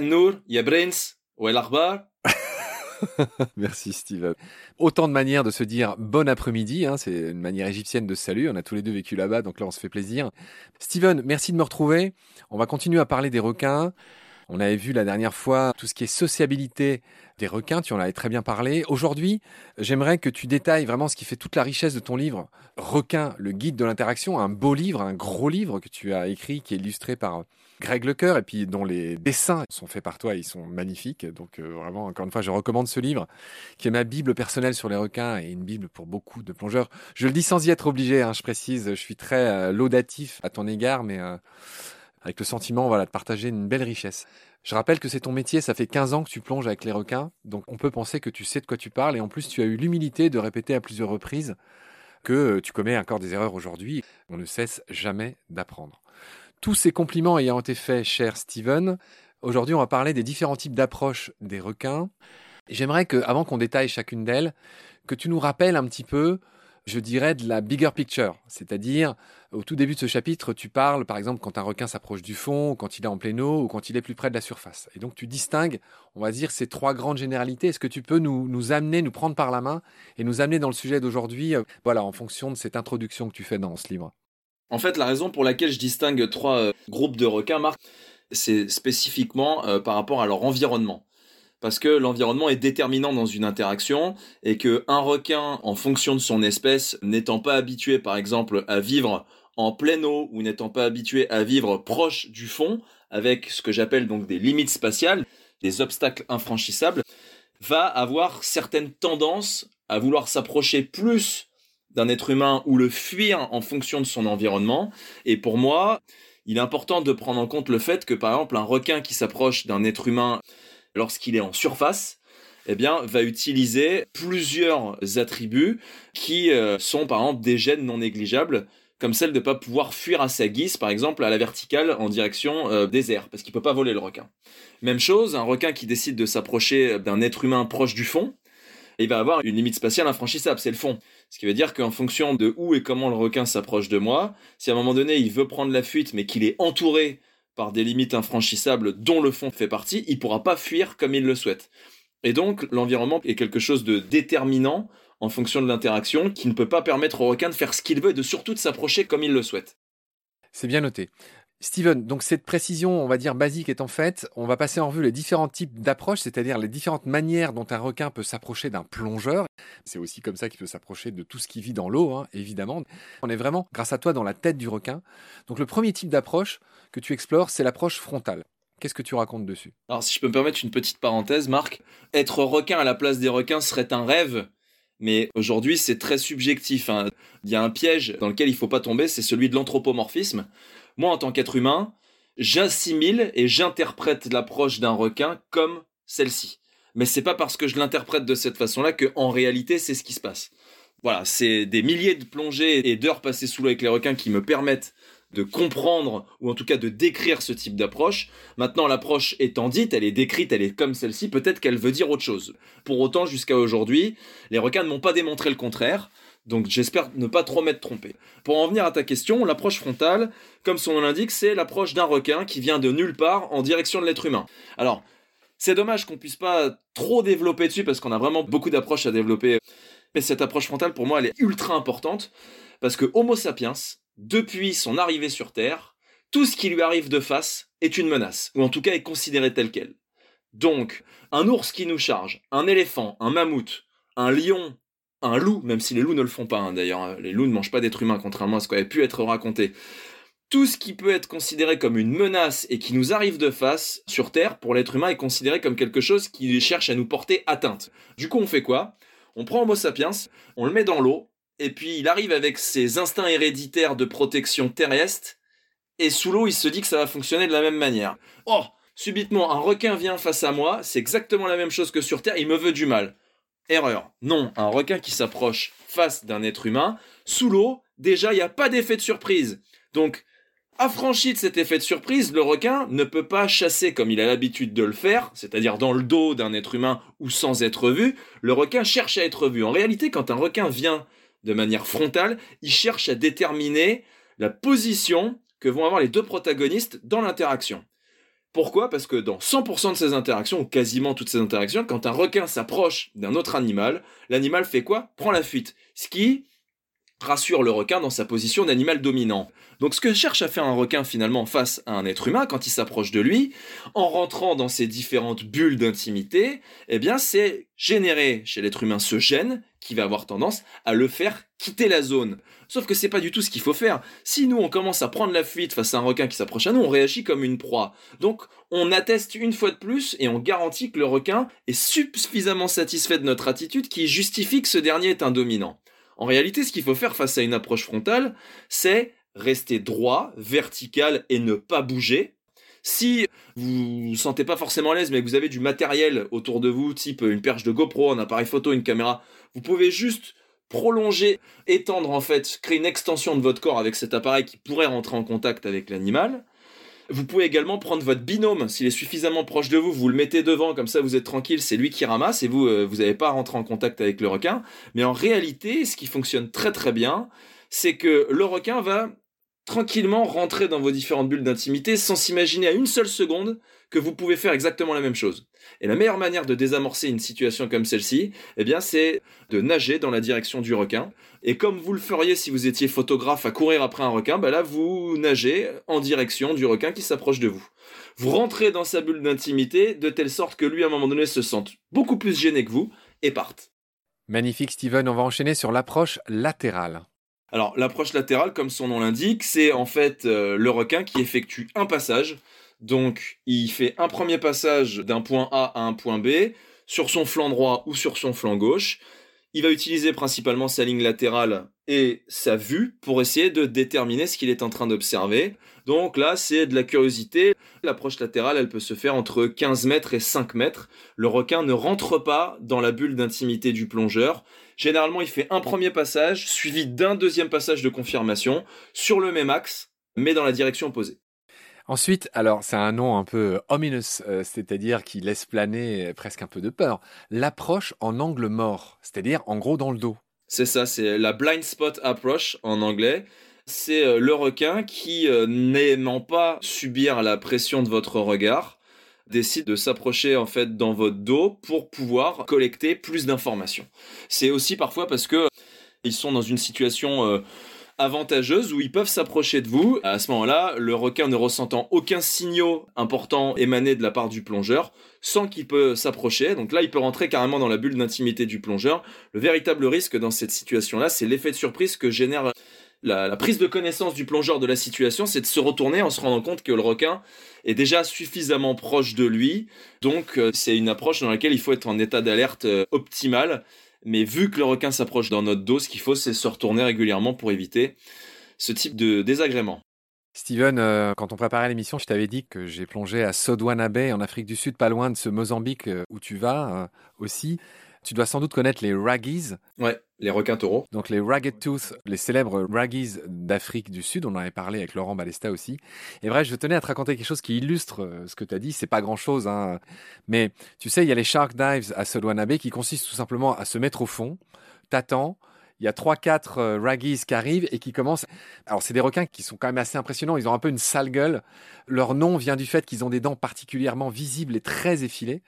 Nour, ya brains, ou el akhbar. Merci Steven. Autant de manières de se dire bon après-midi, hein, c'est une manière égyptienne de salut, on a tous les deux vécu là-bas, donc là on se fait plaisir. Steven, merci de me retrouver. On va continuer à parler des requins. On avait vu la dernière fois tout ce qui est sociabilité des requins, tu en avais très bien parlé. Aujourd'hui, j'aimerais que tu détailles vraiment ce qui fait toute la richesse de ton livre, Requin, le guide de l'interaction, un beau livre, un gros livre que tu as écrit, qui est illustré par Greg Lecoeur et puis dont les dessins sont faits par toi, ils sont magnifiques. Donc euh, vraiment, encore une fois, je recommande ce livre, qui est ma bible personnelle sur les requins et une bible pour beaucoup de plongeurs. Je le dis sans y être obligé, hein, je précise, je suis très euh, laudatif à ton égard, mais euh, avec le sentiment voilà, de partager une belle richesse. Je rappelle que c'est ton métier, ça fait 15 ans que tu plonges avec les requins, donc on peut penser que tu sais de quoi tu parles, et en plus tu as eu l'humilité de répéter à plusieurs reprises que tu commets encore des erreurs aujourd'hui. On ne cesse jamais d'apprendre. Tous ces compliments ayant été faits, cher Steven, aujourd'hui on va parler des différents types d'approches des requins. J'aimerais que, avant qu'on détaille chacune d'elles, que tu nous rappelles un petit peu je dirais, de la bigger picture. C'est-à-dire, au tout début de ce chapitre, tu parles, par exemple, quand un requin s'approche du fond, quand il est en pleine eau, ou quand il est plus près de la surface. Et donc, tu distingues, on va dire, ces trois grandes généralités. Est-ce que tu peux nous, amener, nous prendre par la main et nous amener dans le sujet d'aujourd'hui, euh, voilà, en fonction de cette introduction que tu fais dans ce livre? En fait, la raison pour laquelle je distingue trois euh, groupes de requins, Marc, c'est spécifiquement euh, par rapport à leur environnement. Parce que l'environnement est déterminant dans une interaction et que un requin, en fonction de son espèce, n'étant pas habitué, par exemple, à vivre en pleine eau ou n'étant pas habitué à vivre proche du fond, avec ce que j'appelle donc des limites spatiales, des obstacles infranchissables, va avoir certaines tendances à vouloir s'approcher plus d'un être humain ou le fuir en fonction de son environnement. Et pour moi, il est important de prendre en compte le fait que, par exemple, un requin qui s'approche d'un être humain lorsqu'il est en surface, eh bien, va utiliser plusieurs attributs qui euh, sont par exemple des gènes non négligeables, comme celle de ne pas pouvoir fuir à sa guise, par exemple à la verticale en direction euh, des airs, parce qu'il peut pas voler le requin. Même chose, un requin qui décide de s'approcher d'un être humain proche du fond, il va avoir une limite spatiale infranchissable, c'est le fond. Ce qui veut dire qu'en fonction de où et comment le requin s'approche de moi, si à un moment donné il veut prendre la fuite mais qu'il est entouré par des limites infranchissables dont le fond fait partie, il pourra pas fuir comme il le souhaite. Et donc l'environnement est quelque chose de déterminant en fonction de l'interaction qui ne peut pas permettre au requin de faire ce qu'il veut et de surtout de s'approcher comme il le souhaite. C'est bien noté. Steven, donc cette précision, on va dire basique étant faite, on va passer en revue les différents types d'approches, c'est-à-dire les différentes manières dont un requin peut s'approcher d'un plongeur. C'est aussi comme ça qu'il peut s'approcher de tout ce qui vit dans l'eau, hein, évidemment. On est vraiment, grâce à toi, dans la tête du requin. Donc le premier type d'approche que tu explores, c'est l'approche frontale. Qu'est-ce que tu racontes dessus? Alors si je peux me permettre une petite parenthèse, Marc, être requin à la place des requins serait un rêve mais aujourd'hui, c'est très subjectif. Hein. Il y a un piège dans lequel il ne faut pas tomber, c'est celui de l'anthropomorphisme. Moi, en tant qu'être humain, j'assimile et j'interprète l'approche d'un requin comme celle-ci. Mais c'est pas parce que je l'interprète de cette façon-là que, en réalité, c'est ce qui se passe. Voilà, c'est des milliers de plongées et d'heures passées sous l'eau avec les requins qui me permettent de comprendre ou en tout cas de décrire ce type d'approche. Maintenant, l'approche étant dite, elle est décrite, elle est comme celle-ci, peut-être qu'elle veut dire autre chose. Pour autant, jusqu'à aujourd'hui, les requins ne m'ont pas démontré le contraire. Donc j'espère ne pas trop m'être trompé. Pour en venir à ta question, l'approche frontale, comme son nom l'indique, c'est l'approche d'un requin qui vient de nulle part en direction de l'être humain. Alors, c'est dommage qu'on puisse pas trop développer dessus parce qu'on a vraiment beaucoup d'approches à développer. Mais cette approche frontale, pour moi, elle est ultra importante parce que Homo sapiens, depuis son arrivée sur Terre, tout ce qui lui arrive de face est une menace, ou en tout cas est considéré tel quel. Donc, un ours qui nous charge, un éléphant, un mammouth, un lion un loup, même si les loups ne le font pas hein, d'ailleurs, hein. les loups ne mangent pas d'êtres humains, contrairement à ce qui avait pu être raconté. Tout ce qui peut être considéré comme une menace et qui nous arrive de face sur Terre, pour l'être humain, est considéré comme quelque chose qui cherche à nous porter atteinte. Du coup, on fait quoi? On prend Homo sapiens, on le met dans l'eau, et puis il arrive avec ses instincts héréditaires de protection terrestre, et sous l'eau, il se dit que ça va fonctionner de la même manière. Oh Subitement, un requin vient face à moi, c'est exactement la même chose que sur Terre, il me veut du mal. Erreur. Non, un requin qui s'approche face d'un être humain, sous l'eau, déjà, il n'y a pas d'effet de surprise. Donc, affranchi de cet effet de surprise, le requin ne peut pas chasser comme il a l'habitude de le faire, c'est-à-dire dans le dos d'un être humain ou sans être vu. Le requin cherche à être vu. En réalité, quand un requin vient de manière frontale, il cherche à déterminer la position que vont avoir les deux protagonistes dans l'interaction. Pourquoi? Parce que dans 100% de ces interactions, ou quasiment toutes ces interactions, quand un requin s'approche d'un autre animal, l'animal fait quoi? Prend la fuite. Ce qui rassure le requin dans sa position d'animal dominant. Donc ce que cherche à faire un requin finalement face à un être humain quand il s'approche de lui, en rentrant dans ces différentes bulles d'intimité, eh bien c'est générer chez l'être humain ce gène qui va avoir tendance à le faire quitter la zone. Sauf que c'est pas du tout ce qu'il faut faire. Si nous on commence à prendre la fuite face à un requin qui s'approche à nous, on réagit comme une proie. Donc on atteste une fois de plus et on garantit que le requin est suffisamment satisfait de notre attitude qui justifie que ce dernier est un dominant. En réalité, ce qu'il faut faire face à une approche frontale, c'est rester droit, vertical et ne pas bouger. Si vous vous sentez pas forcément à l'aise, mais que vous avez du matériel autour de vous, type une perche de GoPro, un appareil photo, une caméra, vous pouvez juste prolonger, étendre en fait, créer une extension de votre corps avec cet appareil qui pourrait rentrer en contact avec l'animal. Vous pouvez également prendre votre binôme, s'il est suffisamment proche de vous, vous le mettez devant, comme ça vous êtes tranquille, c'est lui qui ramasse et vous, euh, vous n'avez pas à rentrer en contact avec le requin. Mais en réalité, ce qui fonctionne très très bien, c'est que le requin va tranquillement rentrer dans vos différentes bulles d'intimité sans s'imaginer à une seule seconde que vous pouvez faire exactement la même chose. Et la meilleure manière de désamorcer une situation comme celle-ci, eh bien, c'est de nager dans la direction du requin. Et comme vous le feriez si vous étiez photographe à courir après un requin, bah là, vous nagez en direction du requin qui s'approche de vous. Vous rentrez dans sa bulle d'intimité de telle sorte que lui, à un moment donné, se sente beaucoup plus gêné que vous et parte. Magnifique, Steven. On va enchaîner sur l'approche latérale. Alors l'approche latérale, comme son nom l'indique, c'est en fait euh, le requin qui effectue un passage. Donc il fait un premier passage d'un point A à un point B sur son flanc droit ou sur son flanc gauche. Il va utiliser principalement sa ligne latérale et sa vue pour essayer de déterminer ce qu'il est en train d'observer. Donc là, c'est de la curiosité. L'approche latérale, elle peut se faire entre 15 mètres et 5 mètres. Le requin ne rentre pas dans la bulle d'intimité du plongeur. Généralement, il fait un premier passage, suivi d'un deuxième passage de confirmation, sur le même axe, mais dans la direction opposée. Ensuite, alors c'est un nom un peu ominous, euh, c'est-à-dire qui laisse planer presque un peu de peur. L'approche en angle mort, c'est-à-dire en gros dans le dos. C'est ça, c'est la blind spot approach en anglais. C'est euh, le requin qui, euh, n'aimant pas subir la pression de votre regard, décide de s'approcher en fait dans votre dos pour pouvoir collecter plus d'informations. C'est aussi parfois parce que ils sont dans une situation euh, avantageuse où ils peuvent s'approcher de vous. À ce moment-là, le requin ne ressentant aucun signaux important émané de la part du plongeur, sans qu'il peut s'approcher. Donc là, il peut rentrer carrément dans la bulle d'intimité du plongeur. Le véritable risque dans cette situation-là, c'est l'effet de surprise que génère la, prise de connaissance du plongeur de la situation, c'est de se retourner en se rendant compte que le requin est déjà suffisamment proche de lui. Donc euh, c'est une approche dans laquelle il faut être en état d'alerte euh, optimal. Mais vu que le requin s'approche dans notre dos, ce qu'il faut, c'est se retourner régulièrement pour éviter ce type de désagrément. Steven, euh, quand on préparait l'émission, je t'avais dit que j'ai plongé à Sodwana Bay en Afrique du Sud, pas loin de ce Mozambique où tu vas aussi. Tu dois sans doute connaître les Raggies. Ouais, les requins taureaux. Donc les Ragged Tooth, les célèbres Raggies d'Afrique du Sud. On en avait parlé avec Laurent Balesta aussi. Et bref, je tenais à te raconter quelque chose qui illustre euh, ce que tu as dit. C'est pas grand chose, hein. Mais tu sais, il y a les Shark Dives à Sodwana Bay qui consistent tout simplement à se mettre au fond, t'attends, il y a trois quatre euh, raggies qui arrivent et qui commencent. Alors c'est des requins qui sont quand même assez impressionnants. Ils ont un peu une sale gueule. Leur nom vient du fait qu'ils ont des dents particulièrement visibles et très effilées.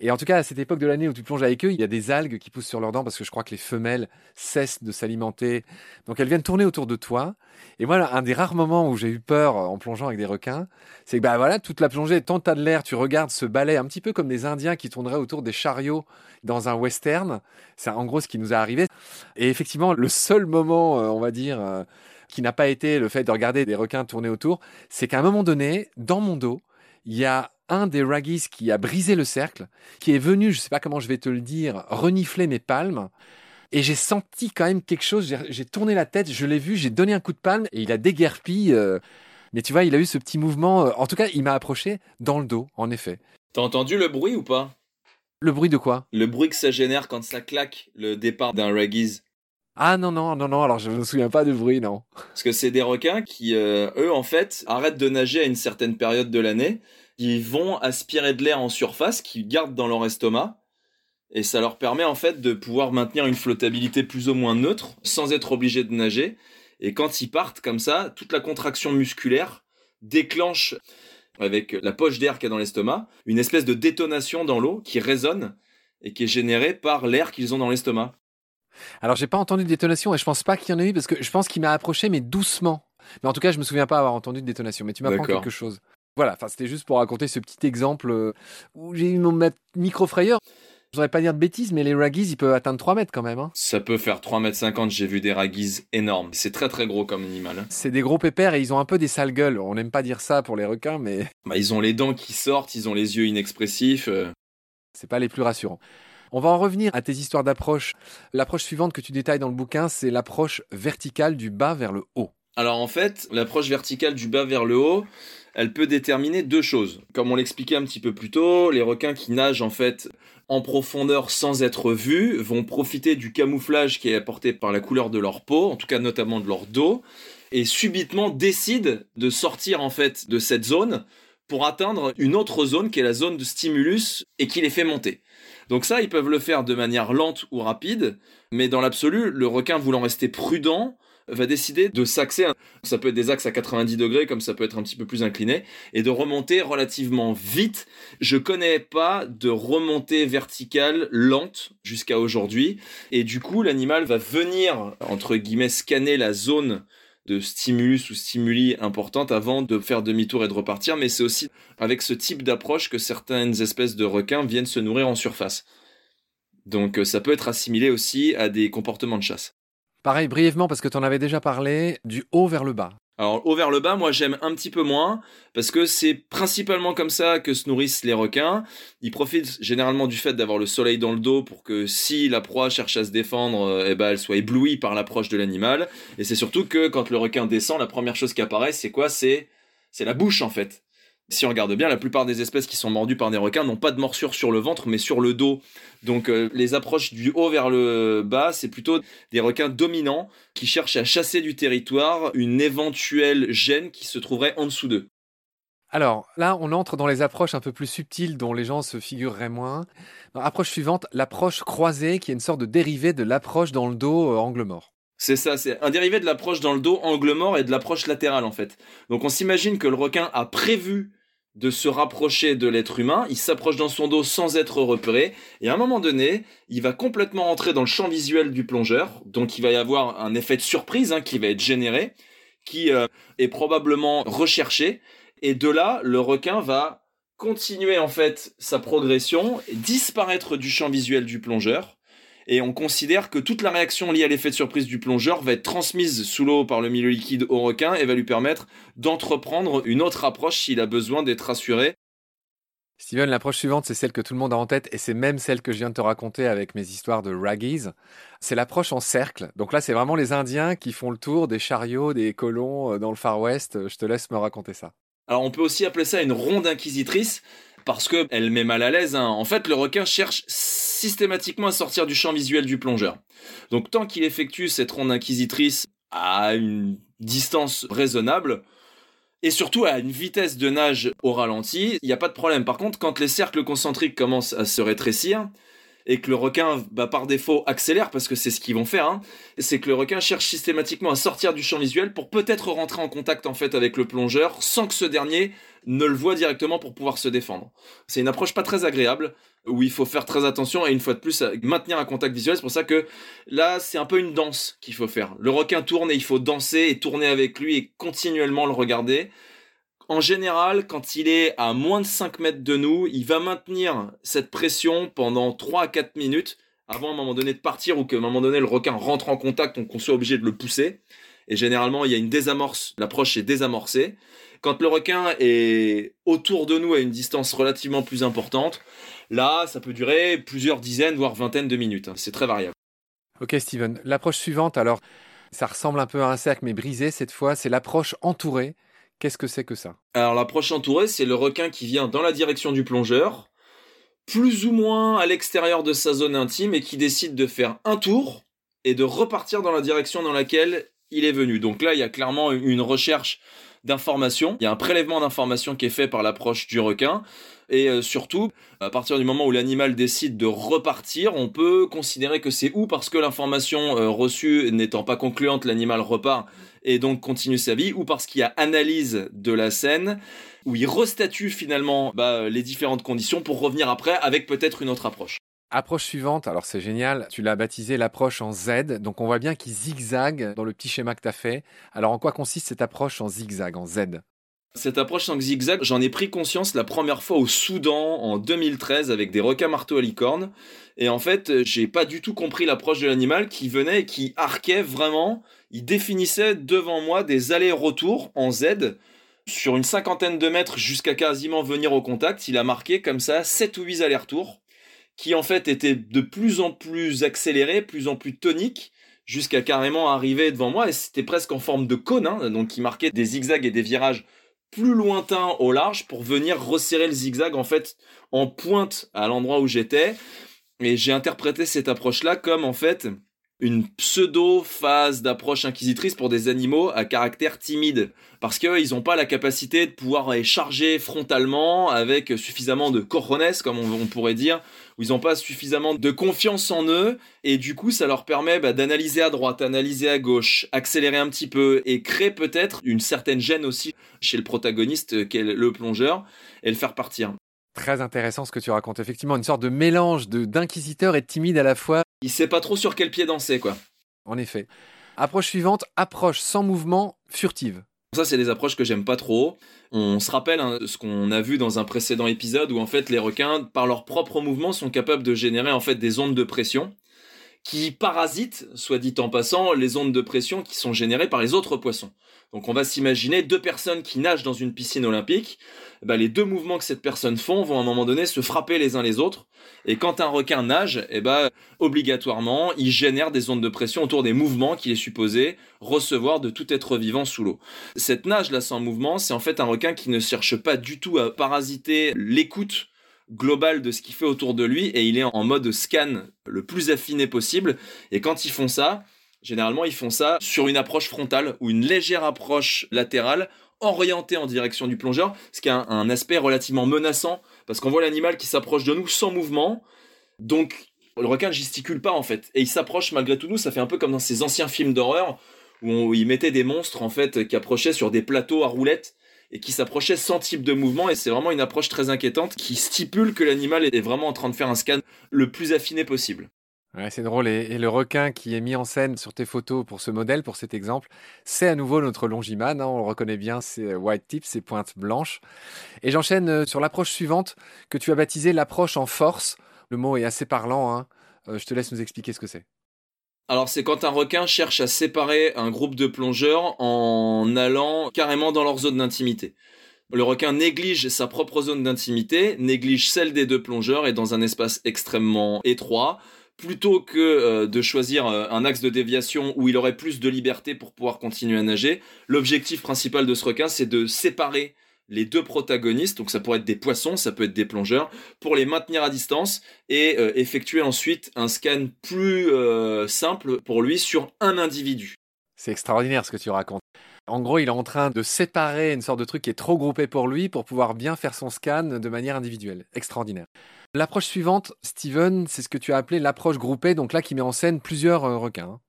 Et en tout cas, à cette époque de l'année où tu plonges avec eux, il y a des algues qui poussent sur leurs dents parce que je crois que les femelles cessent de s'alimenter. Donc elles viennent tourner autour de toi. Et voilà, un des rares moments où j'ai eu peur en plongeant avec des requins, c'est que bah voilà, toute la plongée, tant t'as de l'air, tu regardes ce balai un petit peu comme des Indiens qui tourneraient autour des chariots dans un western. C'est en gros ce qui nous a arrivé. Et effectivement, le seul moment, euh, on va dire, euh, qui n'a pas été le fait de regarder des requins tourner autour, c'est qu'à un moment donné, dans mon dos, il y a un des Raggies qui a brisé le cercle, qui est venu, je ne sais pas comment je vais te le dire, renifler mes palmes. Et j'ai senti quand même quelque chose. J'ai tourné la tête, je l'ai vu, j'ai donné un coup de palme et il a déguerpi. Euh. mais tu vois, il a eu ce petit mouvement. Euh. en tout cas, il m'a approché dans le dos, en effet. T'as entendu le bruit ou pas? Le bruit de quoi? Le bruit que ça génère quand ça claque le départ d'un Raggies. Ah non, non, non, non, alors je ne me souviens pas du bruit, non. Parce que c'est des requins qui, euh, eux, en fait, arrêtent de nager à une certaine période de l'année ils vont aspirer de l'air en surface qu'ils gardent dans leur estomac. Et ça leur permet en fait de pouvoir maintenir une flottabilité plus ou moins neutre sans être obligé de nager. Et quand ils partent comme ça, toute la contraction musculaire déclenche avec la poche d'air qu'il y a dans l'estomac, une espèce de détonation dans l'eau qui résonne et qui est générée par l'air qu'ils ont dans l'estomac. Alors j'ai pas entendu de détonation et je pense pas qu'il y en ait eu parce que je pense qu'il m'a approché mais doucement. Mais en tout cas, je me souviens pas avoir entendu de détonation. Mais tu m'apprends quelque chose. Voilà, enfin c'était juste pour raconter ce petit exemple euh, où j'ai eu mon micro frayeur. Je voudrais pas dire de bêtises, mais les raggies, ils peuvent atteindre 3 mètres quand même. Hein. Ça peut faire 3 mètres 50, j'ai vu des raggies énormes. C'est très très gros comme animal. Hein. C'est des gros pépères et ils ont un peu des sales gueules. On n'aime pas dire ça pour les requins, mais... Bah, ils ont les dents qui sortent, ils ont les yeux inexpressifs. Euh. C'est pas les plus rassurants. On va en revenir à tes histoires d'approche. L'approche suivante que tu détailles dans le bouquin, c'est l'approche verticale du bas vers le haut. Alors en fait, l'approche verticale du bas vers le haut, elle peut déterminer deux choses. Comme on l'expliquait un petit peu plus tôt, les requins qui nagent en fait en profondeur sans être vus vont profiter du camouflage qui est apporté par la couleur de leur peau, en tout cas notamment de leur dos, et subitement décident de sortir en fait de cette zone pour atteindre une autre zone qui est la zone de stimulus et qui les fait monter. Donc ça, ils peuvent le faire de manière lente ou rapide, mais dans l'absolu, le requin voulant rester prudent, va décider de s'axer, ça peut être des axes à 90 degrés comme ça peut être un petit peu plus incliné, et de remonter relativement vite. Je connais pas de remontée verticale lente jusqu'à aujourd'hui, et du coup l'animal va venir, entre guillemets, scanner la zone de stimulus ou stimuli importante avant de faire demi-tour et de repartir, mais c'est aussi avec ce type d'approche que certaines espèces de requins viennent se nourrir en surface. Donc euh, ça peut être assimilé aussi à des comportements de chasse. Pareil, brièvement, parce que tu en avais déjà parlé, du haut vers le bas. Alors, haut vers le bas, moi j'aime un petit peu moins, parce que c'est principalement comme ça que se nourrissent les requins. Ils profitent généralement du fait d'avoir le soleil dans le dos pour que si la proie cherche à se défendre, euh, eh ben, elle soit éblouie par l'approche de l'animal. Et c'est surtout que quand le requin descend, la première chose qui apparaît, c'est quoi? C'est c'est la bouche en fait. Si on regarde bien, la plupart des espèces qui sont mordues par des requins n'ont pas de morsure sur le ventre, mais sur le dos. Donc euh, les approches du haut vers le bas, c'est plutôt des requins dominants qui cherchent à chasser du territoire une éventuelle gêne qui se trouverait en dessous d'eux. Alors là, on entre dans les approches un peu plus subtiles dont les gens se figureraient moins. approche suivante, l'approche croisée, qui est une sorte de dérivé de l'approche dans le dos euh, angle mort. C'est ça, c'est un dérivé de l'approche dans le dos angle mort et de l'approche latérale en fait. Donc on s'imagine que le requin a prévu de se rapprocher de l'être humain, il s'approche dans son dos sans être repéré, et à un moment donné, il va complètement entrer dans le champ visuel du plongeur, donc il va y avoir un effet de surprise hein, qui va être généré, qui euh, est probablement recherché, et de là, le requin va continuer en fait sa progression, disparaître du champ visuel du plongeur, et on considère que toute la réaction liée à l'effet de surprise du plongeur va être transmise sous l'eau par le milieu liquide au requin et va lui permettre d'entreprendre une autre approche s'il a besoin d'être assuré. Steven, l'approche suivante, c'est celle que tout le monde a en tête et c'est même celle que je viens de te raconter avec mes histoires de raggies. C'est l'approche en cercle. Donc là, c'est vraiment les Indiens qui font le tour des chariots, des colons euh, dans le Far West. Je te laisse me raconter ça. Alors on peut aussi appeler ça une ronde inquisitrice parce que elle met mal à l'aise. Hein. En fait, le requin cherche systématiquement à sortir du champ visuel du plongeur. Donc tant qu'il effectue cette ronde inquisitrice à une distance raisonnable, et surtout à une vitesse de nage au ralenti, il n'y a pas de problème. Par contre, quand les cercles concentriques commencent à se rétrécir, et que le requin, bah, par défaut, accélère, parce que c'est ce qu'ils vont faire, hein, c'est que le requin cherche systématiquement à sortir du champ visuel pour peut-être rentrer en contact en fait avec le plongeur sans que ce dernier ne le voit directement pour pouvoir se défendre. C'est une approche pas très agréable, où il faut faire très attention et une fois de plus maintenir un contact visuel. C'est pour ça que là, c'est un peu une danse qu'il faut faire. Le requin tourne et il faut danser et tourner avec lui et continuellement le regarder en général, quand il est à moins de 5 mètres de nous, il va maintenir cette pression pendant 3 à 4 minutes avant à un moment donné de partir ou qu'à un moment donné le requin rentre en contact, donc qu'on soit obligé de le pousser. Et généralement, il y a une désamorce, l'approche est désamorcée. Quand le requin est autour de nous à une distance relativement plus importante, là, ça peut durer plusieurs dizaines, voire vingtaines de minutes. C'est très variable. Ok, Steven. L'approche suivante, alors, ça ressemble un peu à un cercle, mais brisé cette fois, c'est l'approche entourée. Qu'est-ce que c'est que ça? Alors l'approche entourée, c'est le requin qui vient dans la direction du plongeur, plus ou moins à l'extérieur de sa zone intime et qui décide de faire un tour et de repartir dans la direction dans laquelle il est venu. Donc là, il y a clairement une recherche Il y a un prélèvement d'informations qui est fait par l'approche du requin. Et euh, surtout, à partir du moment où l'animal décide de repartir, on peut considérer que c'est ou parce que l'information euh, reçue n'étant pas concluante, l'animal repart et donc continue sa vie, ou parce qu'il y a analyse de la scène, où il restatue finalement bah, les différentes conditions pour revenir après avec peut-être une autre approche. Approche suivante, alors c'est génial, tu l'as baptisé l'approche en Z, donc on voit bien qu'il zigzague dans le petit schéma que tu as fait. Alors en quoi consiste cette approche en zigzag, en Z? Cette approche en zigzag, j'en ai pris conscience la première fois au Soudan en 2013 avec des requins marteaux à licorne. Et en fait, j'ai pas du tout compris l'approche de l'animal qui venait et qui arquait vraiment. Il définissait devant moi des allers-retours en Z sur une cinquantaine de mètres jusqu'à quasiment venir au contact. Il a marqué comme ça 7 ou 8 allers-retours qui en fait était de plus en plus accéléré, plus en plus tonique, jusqu'à carrément arriver devant moi, et c'était presque en forme de cône, hein, donc qui marquait des zigzags et des virages plus lointains au large pour venir resserrer le zigzag en fait en pointe à l'endroit où j'étais. Et j'ai interprété cette approche-là comme en fait une pseudo-phase d'approche inquisitrice pour des animaux à caractère timide. Parce qu'ils n'ont pas la capacité de pouvoir les charger frontalement avec suffisamment de cojones, comme on, pourrait dire, où ils n'ont pas suffisamment de confiance en eux, et du coup ça leur permet bah, d'analyser à droite, analyser à gauche, accélérer un petit peu, et créer peut-être une certaine gêne aussi chez le protagoniste qu'est le plongeur, et le faire partir. Très intéressant ce que tu racontes. Effectivement, une sorte de mélange de d'inquisiteur et de timide à la fois. Il sait pas trop sur quel pied danser, quoi. En effet. Approche suivante, approche sans mouvement, furtive. Ça, c'est des approches que j'aime pas trop. On se rappelle hein, ce qu'on a vu dans un précédent épisode où en fait les requins, par leur propre mouvement, sont capables de générer en fait des ondes de pression qui parasitent, soit dit en passant, les ondes de pression qui sont générées par les autres poissons. Donc on va s'imaginer deux personnes qui nagent dans une piscine olympique. Bah, les deux mouvements que cette personne font vont à un moment donné se frapper les uns les autres. Et quand un requin nage, eh ben, obligatoirement, il génère des ondes de pression autour des mouvements qu'il est supposé recevoir de tout être vivant sous l'eau. Cette nage-là sans mouvement, c'est en fait un requin qui ne cherche pas du tout à parasiter l'écoute globale de ce qu'il fait autour de lui et il est en mode scan le plus affiné possible. Et quand ils font ça, Généralement, ils font ça sur une approche frontale ou une légère approche latérale orientée en direction du plongeur, ce qui a un, aspect relativement menaçant parce qu'on voit l'animal qui s'approche de nous sans mouvement. Donc, le requin ne gesticule pas en fait et il s'approche malgré tout nous. Ça fait un peu comme dans ces anciens films d'horreur où il mettait des monstres en fait qui approchaient sur des plateaux à roulettes et qui s'approchaient sans type de mouvement et c'est vraiment une approche très inquiétante qui stipule que l'animal est vraiment en train de faire un scan le plus affiné possible. Ouais, c'est drôle. Et, le requin qui est mis en scène sur tes photos pour ce modèle, pour cet exemple, c'est à nouveau notre Longiman. Hein, on le reconnaît bien, c'est white tip, c'est pointe blanche. Et j'enchaîne euh, sur l'approche suivante que tu as baptisée l'approche en force. Le mot est assez parlant. Hein. Euh, je te laisse nous expliquer ce que c'est. Alors c'est quand un requin cherche à séparer un groupe de plongeurs en allant carrément dans leur zone d'intimité. Le requin néglige sa propre zone d'intimité, néglige celle des deux plongeurs et dans un espace extrêmement étroit, plutôt que euh, de choisir euh, un axe de déviation où il aurait plus de liberté pour pouvoir continuer à nager, l'objectif principal de ce requin, c'est de séparer les deux protagonistes, donc ça pourrait être des poissons, ça peut être des plongeurs, pour les maintenir à distance et euh, effectuer ensuite un scan plus simple pour lui sur un individu. C'est extraordinaire ce que tu racontes. En gros, il est en train de séparer une sorte de truc qui est trop groupé pour lui pour pouvoir bien faire son scan de manière individuelle. Extraordinaire. L'approche suivante, Steven, c'est ce que tu as appelé l'approche groupée, donc là qui met en scène plusieurs euh, requins.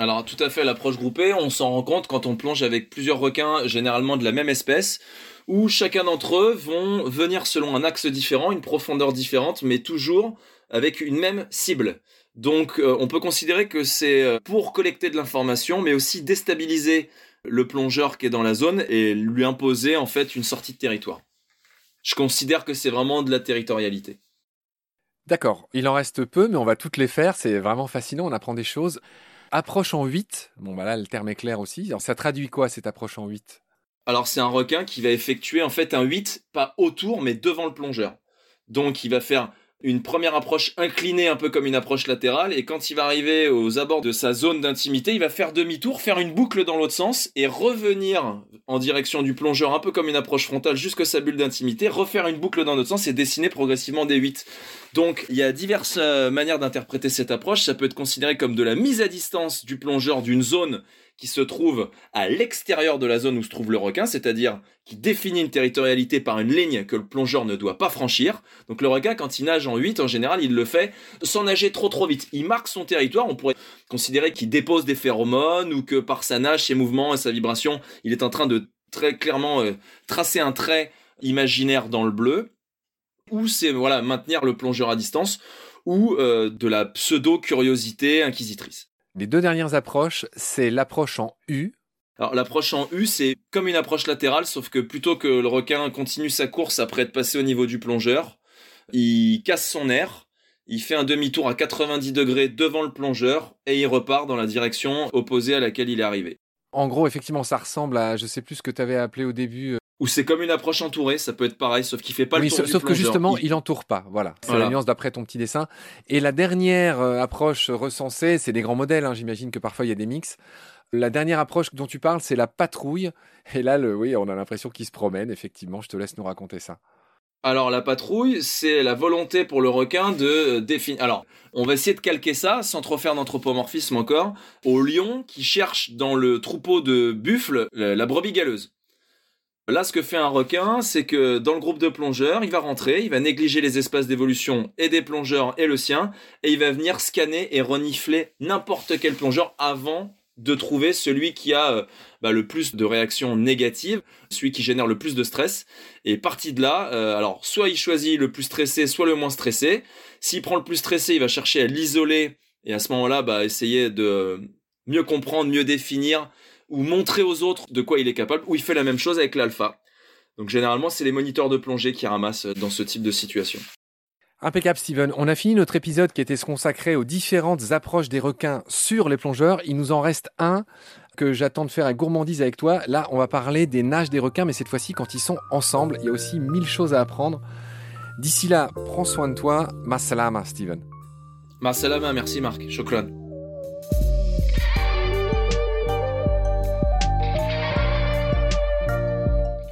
Alors tout à fait, l'approche groupée, on s'en rend compte quand on plonge avec plusieurs requins, généralement de la même espèce, où chacun d'entre eux vont venir selon un axe différent, une profondeur différente, mais toujours avec une même cible. Donc euh, on peut considérer que c'est euh, pour collecter de l'information, mais aussi déstabiliser le plongeur qui est dans la zone et lui imposer en fait une sortie de territoire. Je considère que c'est vraiment de la territorialité. D'accord, il en reste peu, mais on va toutes les faire, c'est vraiment fascinant, on apprend des choses. Approche en 8, bon bah là le terme est clair aussi, alors ça traduit quoi cette approche en 8 Alors c'est un requin qui va effectuer en fait un 8, pas autour, mais devant le plongeur. Donc il va faire une première approche inclinée un peu comme une approche latérale et quand il va arriver aux abords de sa zone d'intimité, il va faire demi-tour, faire une boucle dans l'autre sens et revenir en direction du plongeur un peu comme une approche frontale jusqu'à sa bulle d'intimité, refaire une boucle dans l'autre sens et dessiner progressivement des 8. Donc il y a diverses euh, manières d'interpréter cette approche, ça peut être considéré comme de la mise à distance du plongeur d'une zone qui se trouve à l'extérieur de la zone où se trouve le requin, c'est-à-dire qui définit une territorialité par une ligne que le plongeur ne doit pas franchir. Donc le requin, quand il nage en 8, en général, il le fait sans nager trop trop vite. Il marque son territoire, on pourrait considérer qu'il dépose des phéromones ou que par sa nage, ses mouvements et sa vibration, il est en train de très clairement euh, tracer un trait imaginaire dans le bleu. Ou c'est voilà maintenir le plongeur à distance ou euh, de la pseudo-curiosité inquisitrice. Les deux dernières approches, c'est l'approche en U. Alors l'approche en U, c'est comme une approche latérale, sauf que plutôt que le requin continue sa course après être passé au niveau du plongeur, il casse son air, il fait un demi-tour à 90 degrés devant le plongeur et il repart dans la direction opposée à laquelle il est arrivé. En gros, effectivement, ça ressemble à, je sais plus ce que tu avais appelé au début, euh, ou c'est comme une approche entourée, ça peut être pareil, sauf qu'il fait pas le tour sauf que justement, il... entoure pas. Voilà, c'est la nuance d'après ton petit dessin. Et la dernière euh, approche recensée, c'est des grands modèles. Hein. J'imagine que parfois il y a des mix. La dernière approche dont tu parles, c'est la patrouille. Et là, le, oui, on a l'impression qu'il se promène. Effectivement, je te laisse nous raconter ça. Alors la patrouille, c'est la volonté pour le requin de définir. Alors, on va essayer de calquer ça, sans trop faire d'anthropomorphisme encore, au lion qui cherche dans le troupeau de buffles la brebis galeuse. Là, ce que fait un requin, c'est que dans le groupe de plongeurs, il va rentrer, il va négliger les espaces d'évolution et des plongeurs et le sien, et il va venir scanner et renifler n'importe quel plongeur avant de trouver celui qui a euh, bah, le plus de réactions négatives, celui qui génère le plus de stress. Et parti de là, euh, alors soit il choisit le plus stressé, soit le moins stressé. S'il prend le plus stressé, il va chercher à l'isoler et à ce moment-là, bah, essayer de mieux comprendre, mieux définir ou montrer aux autres de quoi il est capable, ou il fait la même chose avec l'alpha. Donc généralement, c'est les moniteurs de plongée qui ramassent dans ce type de situation. Impeccable Steven, on a fini notre épisode qui était consacré aux différentes approches des requins sur les plongeurs. Il nous en reste un que j'attends de faire un gourmandise avec toi. Là, on va parler des nages des requins, mais cette fois-ci quand ils sont ensemble. Il y a aussi mille choses à apprendre. D'ici là, prends soin de toi. Masalama Steven. Masalama, merci Marc. Choclan.